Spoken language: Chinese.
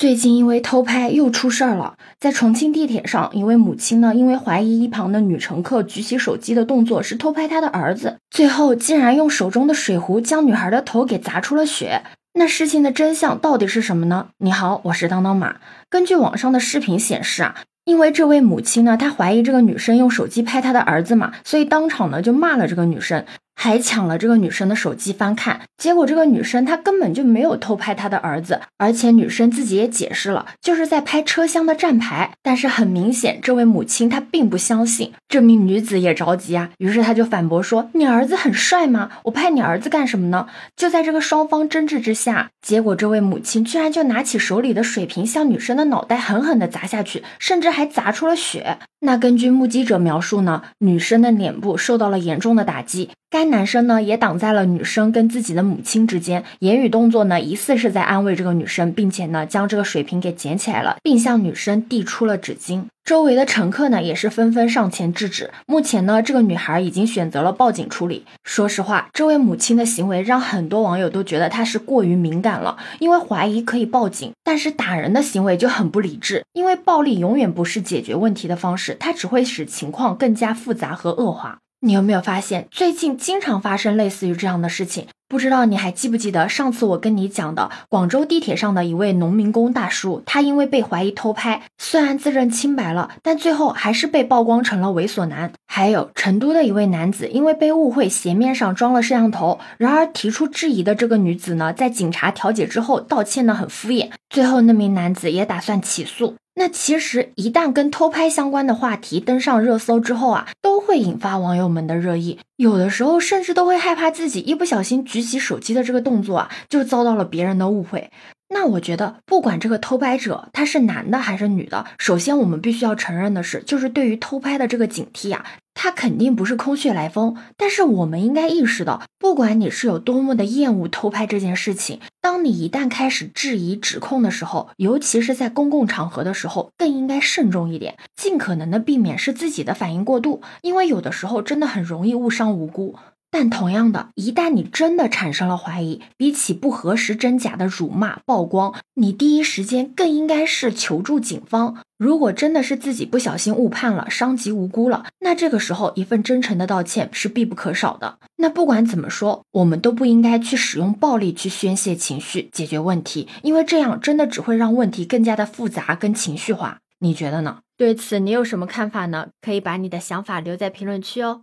最近因为偷拍又出事儿了，在重庆地铁上，一位母亲呢，因为怀疑一旁的女乘客举起手机的动作是偷拍她的儿子，最后竟然用手中的水壶将女孩的头给砸出了血。那事情的真相到底是什么呢？你好，我是当当马。根据网上的视频显示啊，因为这位母亲呢，她怀疑这个女生用手机拍她的儿子嘛，所以当场呢就骂了这个女生。还抢了这个女生的手机翻看，结果这个女生她根本就没有偷拍她的儿子，而且女生自己也解释了，就是在拍车厢的站牌。但是很明显，这位母亲她并不相信。这名女子也着急啊，于是她就反驳说：“你儿子很帅吗？我拍你儿子干什么呢？”就在这个双方争执之下，结果这位母亲居然就拿起手里的水瓶向女生的脑袋狠狠地砸下去，甚至还砸出了血。那根据目击者描述呢，女生的脸部受到了严重的打击。该男生呢也挡在了女生跟自己的母亲之间，言语动作呢疑似是在安慰这个女生，并且呢将这个水瓶给捡起来了，并向女生递出了纸巾。周围的乘客呢也是纷纷上前制止。目前呢这个女孩已经选择了报警处理。说实话，这位母亲的行为让很多网友都觉得她是过于敏感了，因为怀疑可以报警，但是打人的行为就很不理智，因为暴力永远不是解决问题的方式，它只会使情况更加复杂和恶化。你有没有发现，最近经常发生类似于这样的事情？不知道你还记不记得上次我跟你讲的广州地铁上的一位农民工大叔，他因为被怀疑偷拍，虽然自认清白了，但最后还是被曝光成了猥琐男。还有成都的一位男子，因为被误会鞋面上装了摄像头，然而提出质疑的这个女子呢，在警察调解之后道歉的很敷衍，最后那名男子也打算起诉。那其实一旦跟偷拍相关的话题登上热搜之后啊，都会引发网友们的热议，有的时候甚至都会害怕自己一不小心举起手机的这个动作啊，就遭到了别人的误会。那我觉得，不管这个偷拍者他是男的还是女的，首先我们必须要承认的是，就是对于偷拍的这个警惕啊。他肯定不是空穴来风，但是我们应该意识到，不管你是有多么的厌恶偷拍这件事情，当你一旦开始质疑、指控的时候，尤其是在公共场合的时候，更应该慎重一点，尽可能的避免是自己的反应过度，因为有的时候真的很容易误伤无辜。但同样的，一旦你真的产生了怀疑，比起不核实真假的辱骂曝光，你第一时间更应该是求助警方。如果真的是自己不小心误判了，伤及无辜了，那这个时候一份真诚的道歉是必不可少的。那不管怎么说，我们都不应该去使用暴力去宣泄情绪、解决问题，因为这样真的只会让问题更加的复杂跟情绪化。你觉得呢？对此你有什么看法呢？可以把你的想法留在评论区哦。